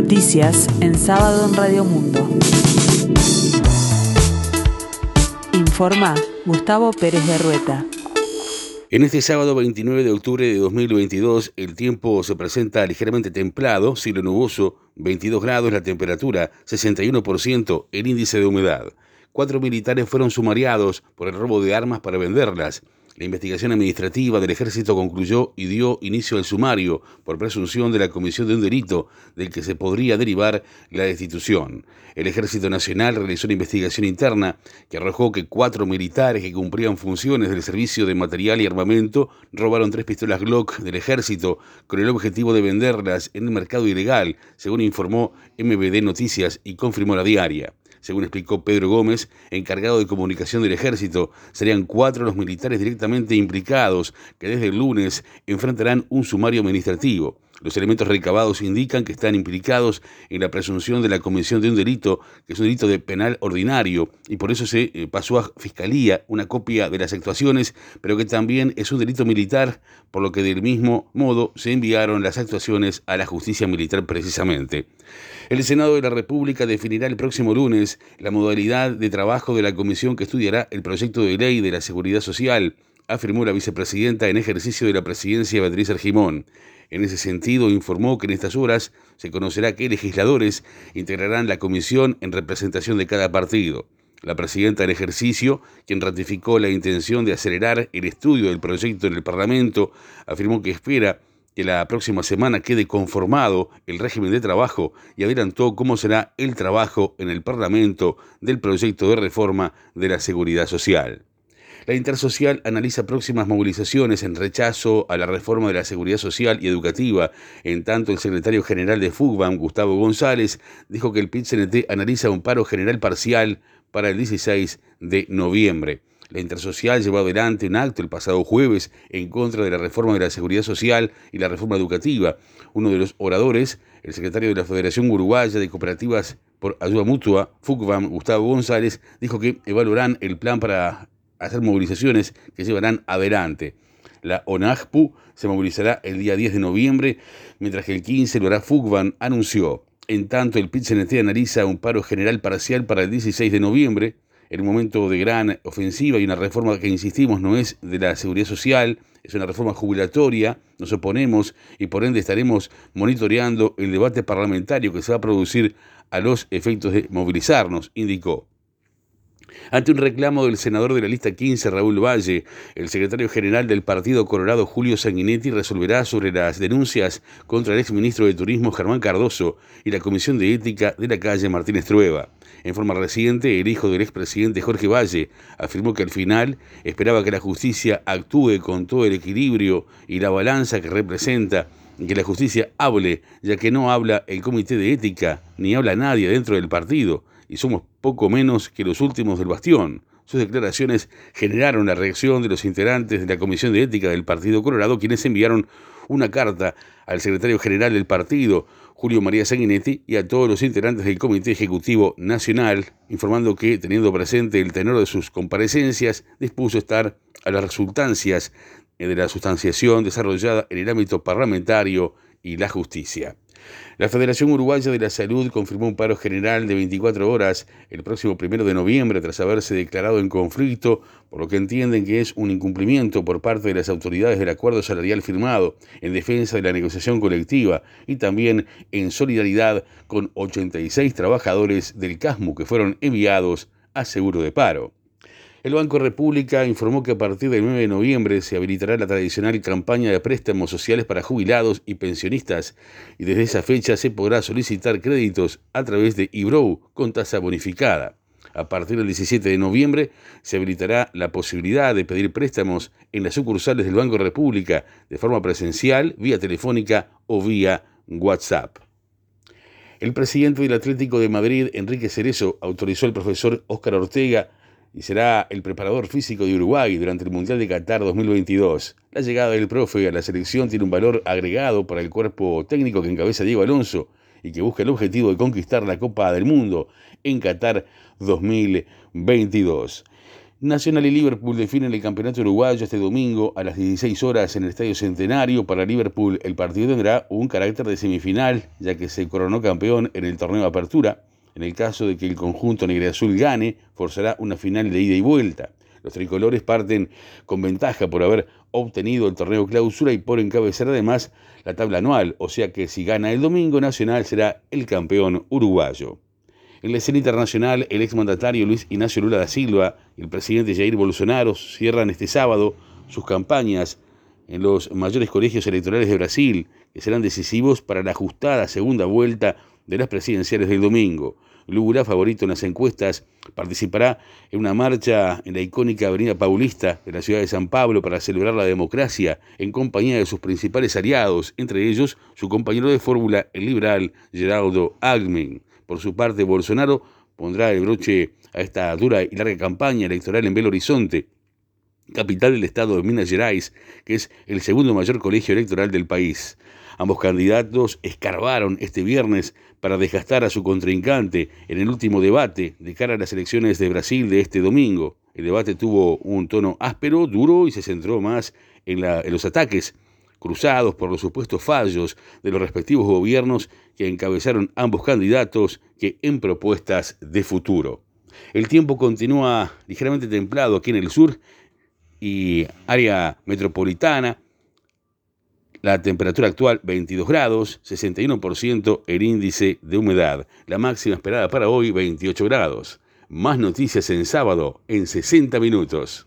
Noticias en sábado en Radio Mundo. Informa Gustavo Pérez de Rueta. En este sábado 29 de octubre de 2022, el tiempo se presenta ligeramente templado, cielo nuboso, 22 grados la temperatura, 61% el índice de humedad. Cuatro militares fueron sumariados por el robo de armas para venderlas. La investigación administrativa del ejército concluyó y dio inicio al sumario por presunción de la comisión de un delito del que se podría derivar la destitución. El ejército nacional realizó una investigación interna que arrojó que cuatro militares que cumplían funciones del servicio de material y armamento robaron tres pistolas Glock del ejército con el objetivo de venderlas en el mercado ilegal, según informó MBD Noticias y confirmó la diaria. Según explicó Pedro Gómez, encargado de comunicación del ejército, serían cuatro los militares directamente implicados que desde el lunes enfrentarán un sumario administrativo. Los elementos recabados indican que están implicados en la presunción de la comisión de un delito, que es un delito de penal ordinario, y por eso se eh, pasó a Fiscalía una copia de las actuaciones, pero que también es un delito militar, por lo que del mismo modo se enviaron las actuaciones a la justicia militar precisamente. El Senado de la República definirá el próximo lunes la modalidad de trabajo de la comisión que estudiará el proyecto de ley de la seguridad social, afirmó la vicepresidenta en ejercicio de la presidencia Beatriz Argimón. En ese sentido, informó que en estas horas se conocerá qué legisladores integrarán la comisión en representación de cada partido. La presidenta en ejercicio, quien ratificó la intención de acelerar el estudio del proyecto en el Parlamento, afirmó que espera que la próxima semana quede conformado el régimen de trabajo y adelantó cómo será el trabajo en el Parlamento del proyecto de reforma de la seguridad social. La Intersocial analiza próximas movilizaciones en rechazo a la reforma de la seguridad social y educativa. En tanto, el secretario general de FUGBAM, Gustavo González, dijo que el PIT-CNT analiza un paro general parcial para el 16 de noviembre. La Intersocial llevó adelante un acto el pasado jueves en contra de la reforma de la seguridad social y la reforma educativa. Uno de los oradores, el secretario de la Federación Uruguaya de Cooperativas por Ayuda Mutua, FUGBAM, Gustavo González, dijo que evaluarán el plan para hacer movilizaciones que llevarán adelante. La ONAJPU se movilizará el día 10 de noviembre, mientras que el 15 lo hará FUGBAN, anunció. En tanto, el pit analiza un paro general parcial para el 16 de noviembre, en un momento de gran ofensiva y una reforma que, insistimos, no es de la seguridad social, es una reforma jubilatoria, nos oponemos y por ende estaremos monitoreando el debate parlamentario que se va a producir a los efectos de movilizarnos, indicó. Ante un reclamo del senador de la lista 15, Raúl Valle, el secretario general del Partido Colorado, Julio Sanguinetti, resolverá sobre las denuncias contra el exministro de Turismo, Germán Cardoso, y la Comisión de Ética de la calle Martínez Trueba. En forma reciente, el hijo del expresidente Jorge Valle afirmó que al final esperaba que la justicia actúe con todo el equilibrio y la balanza que representa que la justicia hable, ya que no habla el comité de ética, ni habla nadie dentro del partido, y somos poco menos que los últimos del bastión. Sus declaraciones generaron la reacción de los integrantes de la Comisión de Ética del Partido Colorado, quienes enviaron una carta al secretario general del partido, Julio María Sanguinetti, y a todos los integrantes del Comité Ejecutivo Nacional, informando que, teniendo presente el tenor de sus comparecencias, dispuso estar a las resultancias de la sustanciación desarrollada en el ámbito parlamentario y la justicia. La Federación Uruguaya de la Salud confirmó un paro general de 24 horas el próximo primero de noviembre tras haberse declarado en conflicto, por lo que entienden que es un incumplimiento por parte de las autoridades del acuerdo salarial firmado en defensa de la negociación colectiva y también en solidaridad con 86 trabajadores del CASMU que fueron enviados a seguro de paro. El Banco República informó que a partir del 9 de noviembre se habilitará la tradicional campaña de préstamos sociales para jubilados y pensionistas y desde esa fecha se podrá solicitar créditos a través de IBROW con tasa bonificada. A partir del 17 de noviembre se habilitará la posibilidad de pedir préstamos en las sucursales del Banco República de forma presencial, vía telefónica o vía WhatsApp. El presidente del Atlético de Madrid, Enrique Cerezo, autorizó al profesor Óscar Ortega y será el preparador físico de Uruguay durante el Mundial de Qatar 2022. La llegada del profe a la selección tiene un valor agregado para el cuerpo técnico que encabeza Diego Alonso y que busca el objetivo de conquistar la Copa del Mundo en Qatar 2022. Nacional y Liverpool definen el campeonato uruguayo este domingo a las 16 horas en el Estadio Centenario. Para Liverpool el partido tendrá un carácter de semifinal, ya que se coronó campeón en el torneo de apertura. En el caso de que el conjunto negro azul gane, forzará una final de ida y vuelta. Los tricolores parten con ventaja por haber obtenido el torneo clausura y por encabezar además la tabla anual, o sea que si gana el domingo, Nacional será el campeón uruguayo. En la escena internacional, el exmandatario Luis Ignacio Lula da Silva y el presidente Jair Bolsonaro cierran este sábado sus campañas en los mayores colegios electorales de Brasil, que serán decisivos para la ajustada segunda vuelta de las presidenciales del domingo. Lula, favorito en las encuestas, participará en una marcha en la icónica Avenida Paulista de la ciudad de San Pablo para celebrar la democracia en compañía de sus principales aliados, entre ellos su compañero de fórmula, el liberal Geraldo Alckmin. Por su parte, Bolsonaro pondrá el broche a esta dura y larga campaña electoral en Belo Horizonte, capital del estado de Minas Gerais, que es el segundo mayor colegio electoral del país. Ambos candidatos escarbaron este viernes para desgastar a su contrincante en el último debate de cara a las elecciones de Brasil de este domingo. El debate tuvo un tono áspero, duro y se centró más en, en los ataques cruzados por los supuestos fallos de los respectivos gobiernos que encabezaron ambos candidatos que en propuestas de futuro. El tiempo continúa ligeramente templado aquí en el sur y área metropolitana. La temperatura actual 22 grados, 61% el índice de humedad. La máxima esperada para hoy 28 grados. Más noticias en sábado en 60 minutos.